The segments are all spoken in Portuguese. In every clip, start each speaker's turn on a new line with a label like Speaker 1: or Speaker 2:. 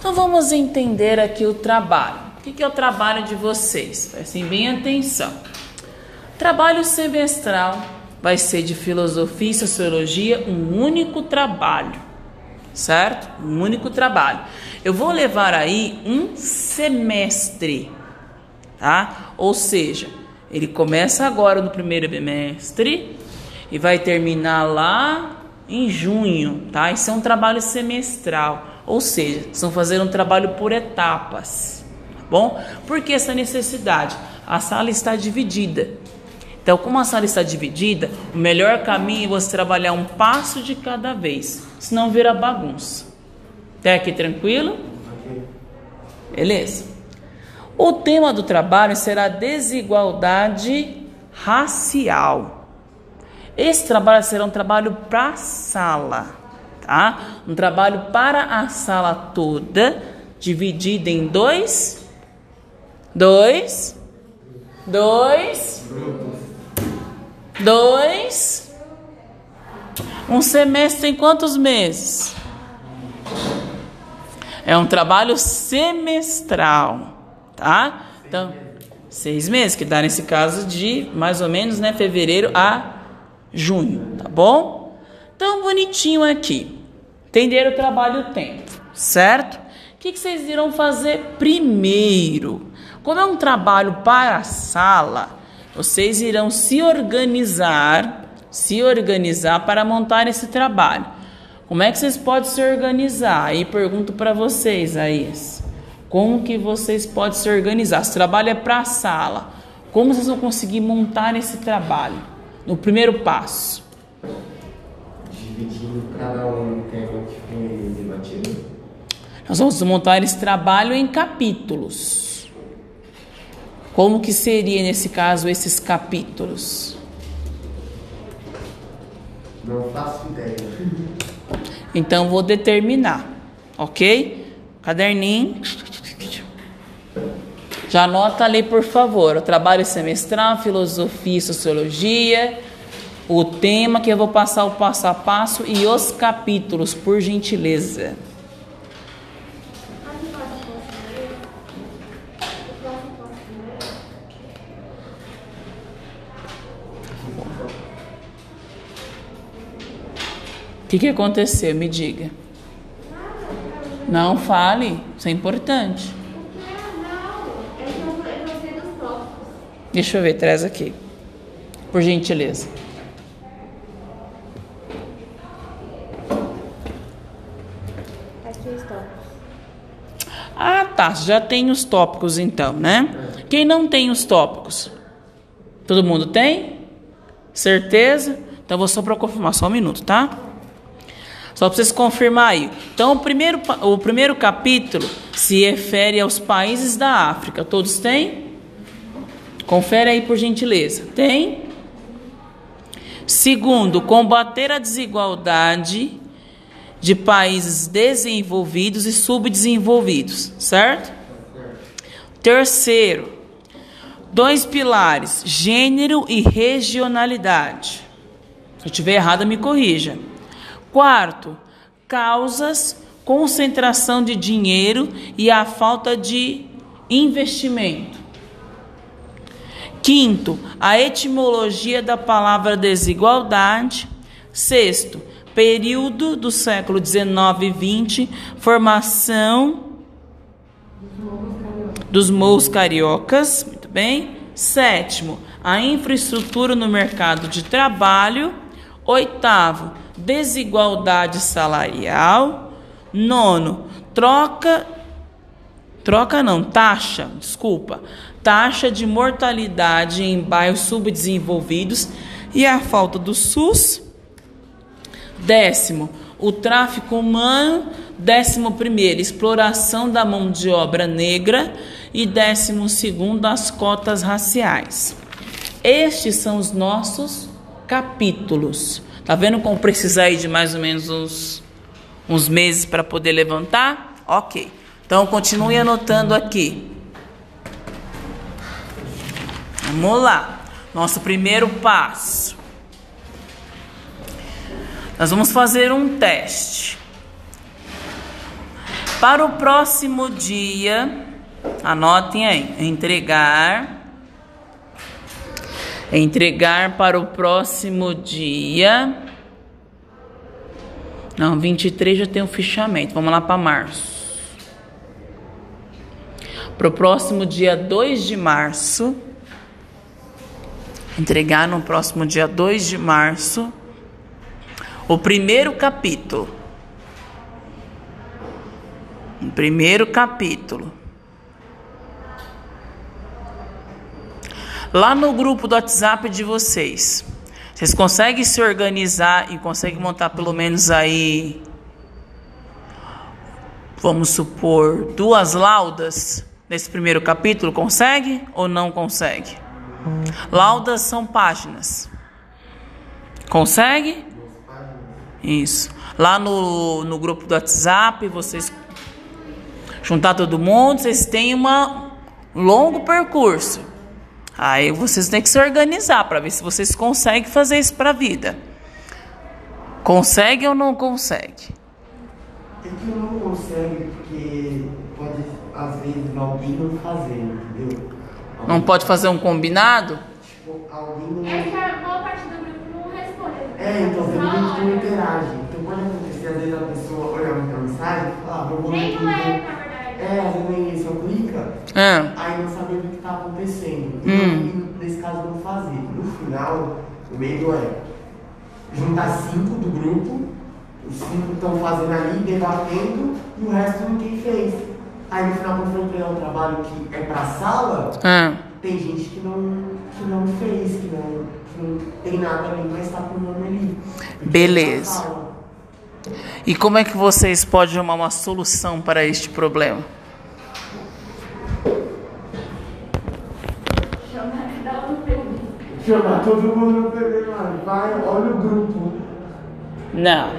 Speaker 1: Então vamos entender aqui o trabalho. O que é o trabalho de vocês? Prestem bem atenção. Trabalho semestral vai ser de filosofia e sociologia um único trabalho, certo? Um único trabalho. Eu vou levar aí um semestre, tá? Ou seja, ele começa agora no primeiro bimestre e vai terminar lá em junho, tá? Isso é um trabalho semestral, ou seja, estão fazendo um trabalho por etapas, tá bom? Por que essa necessidade? A sala está dividida. Então, como a sala está dividida, o melhor caminho é você trabalhar um passo de cada vez, senão vira bagunça. Até aqui tranquilo? Beleza? O tema do trabalho será desigualdade racial. Esse trabalho será um trabalho para a sala, tá? Um trabalho para a sala toda, dividido em dois, dois, dois, dois. Um semestre tem quantos meses? É um trabalho semestral, tá? Então, seis meses, que dá nesse caso de mais ou menos, né, fevereiro a junho, tá bom? Tão bonitinho aqui. Entenderam o trabalho o tempo, certo? O que, vocês irão fazer primeiro? Como é um trabalho para a sala, vocês irão se organizar, se organizar para montar esse trabalho. Como é que vocês podem se organizar? Aí pergunto para vocês, aí. Como que vocês podem se organizar? Se o trabalho é para a sala, como vocês vão conseguir montar esse trabalho? no primeiro passo?
Speaker 2: Dividindo cada um tema que foi debatido.
Speaker 1: Nós vamos montar esse trabalho em capítulos. Como que seria nesse caso esses capítulos?
Speaker 2: Não faço ideia.
Speaker 1: Então vou determinar, ok? Caderninho. Já anota ali, por favor, o trabalho semestral, filosofia e sociologia, o tema que eu vou passar o passo a passo e os capítulos, por gentileza. O que, que aconteceu? Me diga. Não fale, isso é importante. Deixa eu ver, traz aqui. Por gentileza.
Speaker 3: Os tópicos.
Speaker 1: Ah, tá. Já tem os tópicos então, né? Quem não tem os tópicos? Todo mundo tem? Certeza? Então vou só para confirmar, só um minuto, tá? Só para vocês confirmar aí. Então, o primeiro, o primeiro capítulo se refere aos países da África. Todos têm? Confere aí por gentileza. Tem? Segundo, combater a desigualdade de países desenvolvidos e subdesenvolvidos, certo? Terceiro, dois pilares: gênero e regionalidade. Se eu estiver errada, me corrija. Quarto, causas, concentração de dinheiro e a falta de investimento. Quinto, a etimologia da palavra desigualdade. Sexto, período do século 19 e 20, formação dos morros cariocas, muito bem. Sétimo, a infraestrutura no mercado de trabalho. Oitavo, desigualdade salarial. Nono, troca troca não, taxa, desculpa, taxa de mortalidade em bairros subdesenvolvidos e a falta do SUS. Décimo, o tráfico humano. Décimo primeiro, exploração da mão de obra negra. E décimo segundo, as cotas raciais. Estes são os nossos capítulos. Tá vendo como precisa aí de mais ou menos uns, uns meses para poder levantar? Ok. Então continue anotando aqui. Vamos lá. Nosso primeiro passo. Nós vamos fazer um teste. Para o próximo dia, anotem aí, entregar. Entregar para o próximo dia. Não, 23 já tem o fichamento. Vamos lá para março. Para o próximo dia 2 de março. Entregar no próximo dia 2 de março. O primeiro capítulo. O primeiro capítulo. Lá no grupo do WhatsApp de vocês, vocês conseguem se organizar e conseguem montar pelo menos aí, vamos supor, duas laudas nesse primeiro capítulo? Consegue ou não consegue? Laudas são páginas. Consegue? Isso. Lá no, no grupo do WhatsApp, vocês juntar todo mundo, vocês têm um longo percurso. Aí vocês têm que se organizar para ver se vocês conseguem fazer isso para a vida. Consegue ou não consegue?
Speaker 2: É que não consegue porque pode, às vezes, alguém não fazer, entendeu?
Speaker 1: Não pode fazer um combinado?
Speaker 2: Tipo, alguém não.
Speaker 3: É que a boa parte do grupo não responde.
Speaker 2: É, então tem
Speaker 3: Só
Speaker 2: gente que não interage. Então pode acontecer, às vezes a pessoa olha muita mensagem e fala, ah, vou vou
Speaker 3: Nem não é, na verdade.
Speaker 2: É, às vezes só clica,
Speaker 1: Ah,
Speaker 2: aí não sabe o que está acontecendo.
Speaker 1: Hum.
Speaker 2: E nesse caso não fazer. No final, o medo é juntar cinco do grupo, os cinco estão fazendo ali, debatendo, e o resto ninguém fez. Aí no final, quando for entregar o trabalho que é pra sala,
Speaker 1: ah.
Speaker 2: tem gente que não, que não fez, que não, não tem nada ali, mas está com o nome ali.
Speaker 1: Beleza. E como é que vocês podem arrumar uma solução para este problema?
Speaker 2: Chamar todo mundo no PB lá, vai, olha o grupo.
Speaker 1: Não.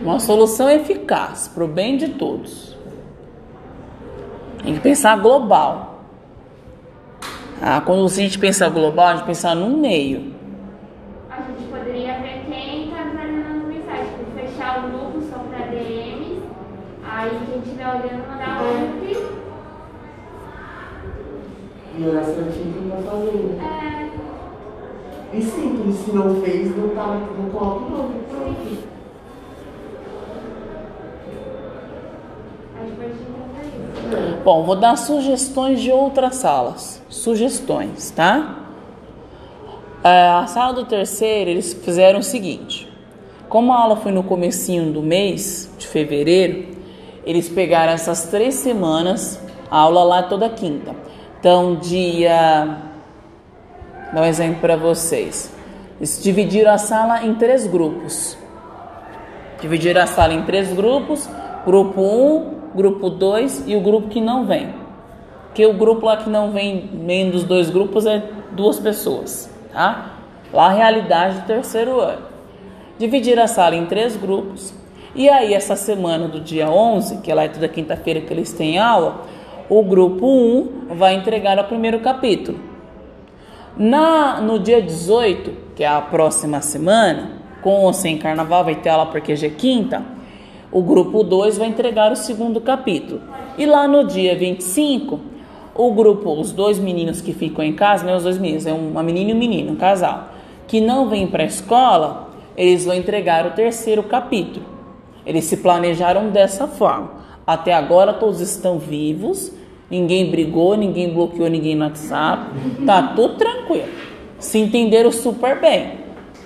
Speaker 1: Uma solução eficaz para o bem de todos. Tem que pensar global. Ah, quando a gente pensa global, a gente pensa num meio.
Speaker 3: A gente poderia ver quem tá visualizando as mensagens. Tipo, fechar o grupo só pra DMs. Aí quem estiver olhando, mandar o link.
Speaker 2: E olhar certinho que não tá fazendo.
Speaker 3: É,
Speaker 2: E simples, se não fez, não, tá, não coloca o nome, pronto.
Speaker 3: a gente pode tentar isso.
Speaker 1: Bom, vou dar sugestões de outras salas. Sugestões, tá? É, a sala do terceiro, eles fizeram o seguinte. Como a aula foi no comecinho do mês de fevereiro, eles pegaram essas três semanas, a aula lá é toda quinta. Então, dia... Dar um exemplo para vocês. Eles dividiram a sala em três grupos. Dividiram a sala em três grupos: grupo 1, grupo 2 e o grupo que não vem. Porque o grupo lá que não vem, vem dos dois grupos é duas pessoas, tá? Lá a realidade do terceiro ano. Dividiram a sala em três grupos. E aí, essa semana do dia 11, que é lá é toda quinta-feira que eles têm aula, o grupo 1 vai entregar o primeiro capítulo. Na, no dia 18, que é a próxima semana, com ou sem carnaval, vai ter aula porque já é quinta, o grupo 2 vai entregar o segundo capítulo. E lá no dia 25, o grupo, os dois meninos que ficam em casa, né, os dois meninos, é uma menina e um menino, um casal, que não vêm para a escola, eles vão entregar o terceiro capítulo. Eles se planejaram dessa forma. Até agora todos estão vivos, ninguém brigou, ninguém bloqueou ninguém no WhatsApp, tá tudo tranquilo. Se entenderam super bem,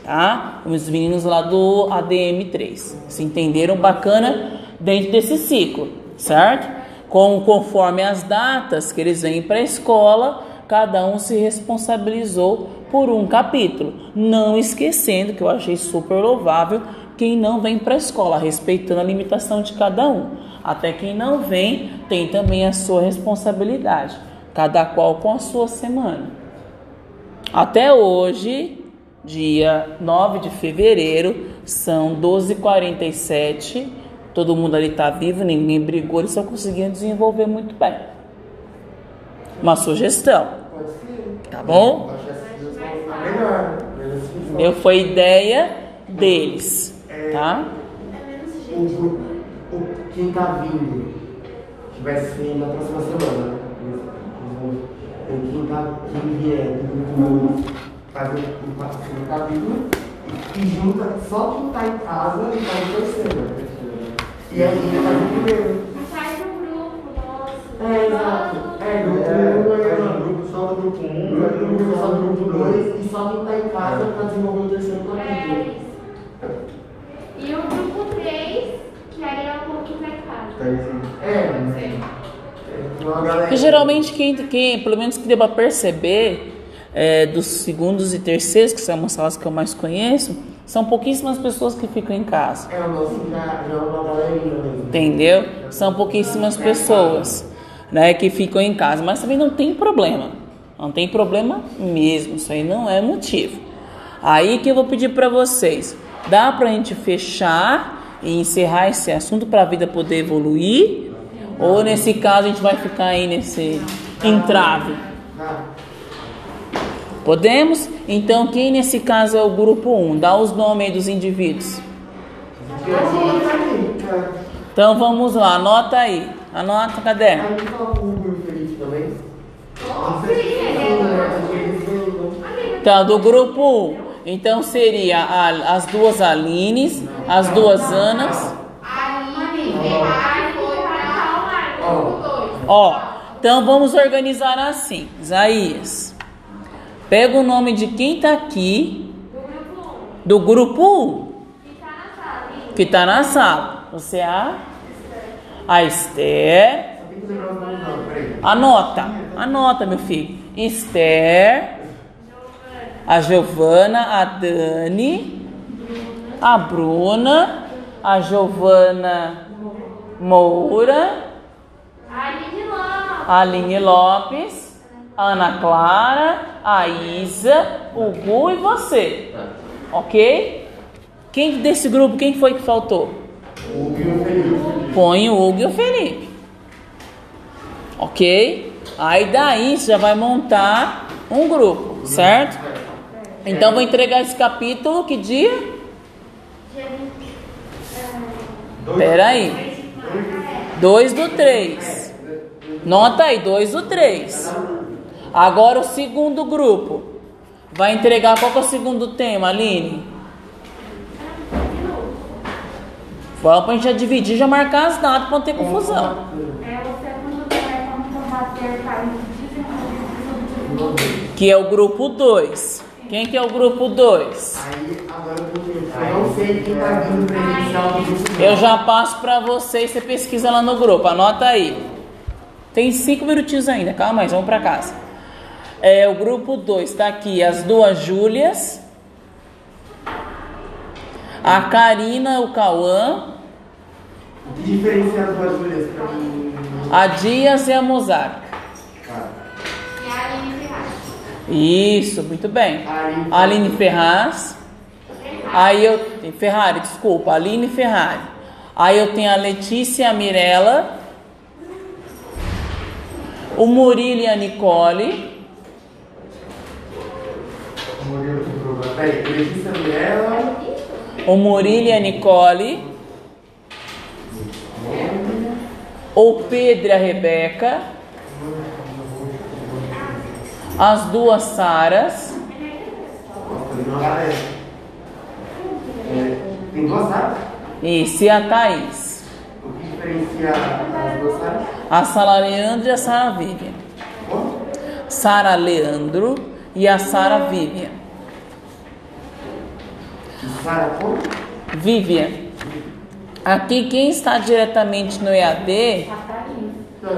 Speaker 1: tá? Os meninos lá do ADM3 se entenderam bacana dentro desse ciclo, certo? Com, conforme as datas que eles vêm para a escola, cada um se responsabilizou por um capítulo, não esquecendo que eu achei super louvável quem não vem para a escola, respeitando a limitação de cada um. Até quem não vem tem também a sua responsabilidade, cada qual com a sua semana. Até hoje, dia 9 de fevereiro, são 12h47. Todo mundo ali está vivo, ninguém brigou, eles só conseguiram desenvolver muito bem. Uma sugestão, tá bom? Eu foi ideia deles, tá?
Speaker 3: É menos gente.
Speaker 2: Quem tá vindo que vai ser na próxima semana. Tem quem, tá, quem vier do grupo fazer o segundo capítulo e junta só quem tá em casa e faz o terceiro. E aí ele faz o primeiro.
Speaker 3: Mas faz um grupo nosso.
Speaker 2: É, exato. É, grupo um,
Speaker 4: faz um
Speaker 2: é,
Speaker 4: grupo só do grupo 1,
Speaker 2: um,
Speaker 4: faz um grupo
Speaker 2: só do grupo
Speaker 4: dois.
Speaker 2: 2 e só quem tá em casa pra desenvolver o terceiro
Speaker 3: É
Speaker 2: capítulo.
Speaker 3: isso. E o grupo 3, que aí é um pouquinho mais
Speaker 4: Tá
Speaker 3: caro.
Speaker 4: assim.
Speaker 2: É, é, tem uma galera.
Speaker 1: Porque geralmente quem, quem, pelo menos que deu pra perceber, é, dos segundos e terceiros, que são as salas que eu mais conheço, são pouquíssimas pessoas que ficam em casa.
Speaker 2: É, é uma mesmo.
Speaker 1: Entendeu? São pouquíssimas pessoas, né, que ficam em casa, mas também não tem problema. Não tem problema mesmo, isso aí não é motivo. Aí que eu vou pedir para vocês, dá pra gente fechar e encerrar esse assunto para a vida poder evoluir? Ou nesse caso a gente vai ficar aí nesse entrave? Podemos? Então quem nesse caso é o grupo 1? Dá os nomes aí dos indivíduos. Então vamos lá, anota aí. Anota,
Speaker 2: também.
Speaker 1: Então, do grupo 1. Então seria a- as duas Alines, as duas Anas.
Speaker 3: Aline,
Speaker 2: Ó,
Speaker 1: então vamos organizar assim. Isaías, pega o nome de quem tá aqui,
Speaker 3: do grupo 1,
Speaker 1: do grupo 1,
Speaker 3: que tá na sala.
Speaker 1: Você é a? A Esther. Anota, anota, meu filho. Esther, a Giovana, a Dani, a Bruna, a Giovana Moura,
Speaker 3: Aline Lopes.
Speaker 1: Ana Clara, a Isa, o Gu e você. Ok? Quem desse grupo, quem foi que faltou?
Speaker 2: O Hugo e o Felipe.
Speaker 1: Põe o Hugo e o Felipe. Ok? Aí daí você já vai montar um grupo, certo? Então vou entregar esse capítulo que dia? Pera aí. 2 do 3. Nota aí, 2 do 3. Agora o segundo grupo. Vai entregar qual é o segundo tema, Aline? Vamos pra gente já dividir, já marcar as datas pra não ter confusão. Que é o grupo 2. Quem que é o grupo 2?
Speaker 2: Aí, agora eu
Speaker 1: já passo pra vocês, você pesquisa lá no grupo, anota aí. Tem cinco minutinhos ainda, calma aí, vamos pra casa. É, o grupo 2 tá aqui, as duas Júlias, a Karina, o Cauã,
Speaker 2: diferencia as duas Júlias pra mim?
Speaker 1: a Dias e a Mozart.
Speaker 3: A Aline Ferrari.
Speaker 1: Isso, muito bem.
Speaker 2: Aline.
Speaker 1: Aline Ferraz. Aí eu tenho Ferrari, desculpa, Aline Ferrari. Aí eu tenho a Letícia e a Mirella. O Murilo e a Nicole. O Murilo e a Nicole. O Pedro e a Rebeca. As duas Saras.
Speaker 2: Tem duas áreas.
Speaker 1: Isso, e a Thaís.
Speaker 2: O que diferencia as duas áreas?
Speaker 1: A Sara Leandro e a Sara Vivian. Sara Leandro e a Sara Vivian.
Speaker 2: Sara como?
Speaker 1: Vivian. Aqui quem está diretamente no EAD,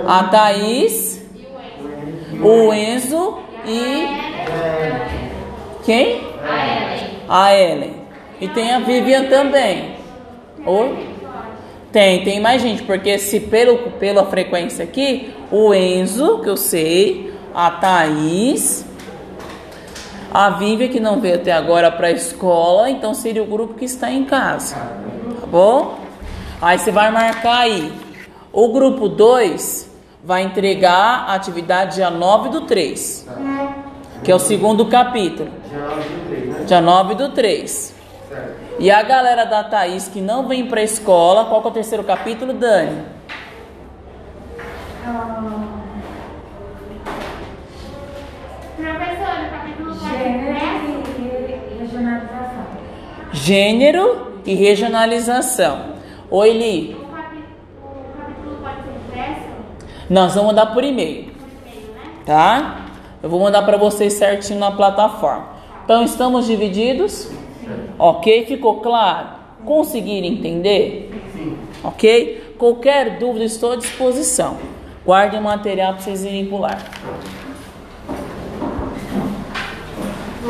Speaker 1: a Thaís, o Enzo e quem? A Ellen. E tem a Vivian também. Oi? Tem, tem mais gente, porque se pelo, pela frequência aqui, o Enzo, que eu sei, a Thaís, a Vivian, que não veio até agora para a escola, então seria o grupo que está em casa. Tá bom? Aí você vai marcar aí. O grupo 2 vai entregar a atividade dia 9 do 3, que é o segundo capítulo.
Speaker 2: Já 9 de 3?
Speaker 1: Dia 9 do 3. E a galera da Thaís que não vem pra escola, qual que é o terceiro capítulo, Dani?
Speaker 5: Ah,
Speaker 3: Professora, o capítulo 4
Speaker 5: gênero
Speaker 3: impresso?
Speaker 5: e regionalização.
Speaker 1: Gênero e regionalização. Oi, Li.
Speaker 3: O capítulo pode ser impresso?
Speaker 1: Nós vamos mandar por e-mail,
Speaker 3: Por e-mail, né?
Speaker 1: tá? Eu vou mandar para vocês certinho na plataforma. Então, estamos divididos? Ok? Ficou claro? Conseguiram entender?
Speaker 2: Sim.
Speaker 1: Ok? Qualquer dúvida, estou à disposição. Guardem o material para vocês irem pular.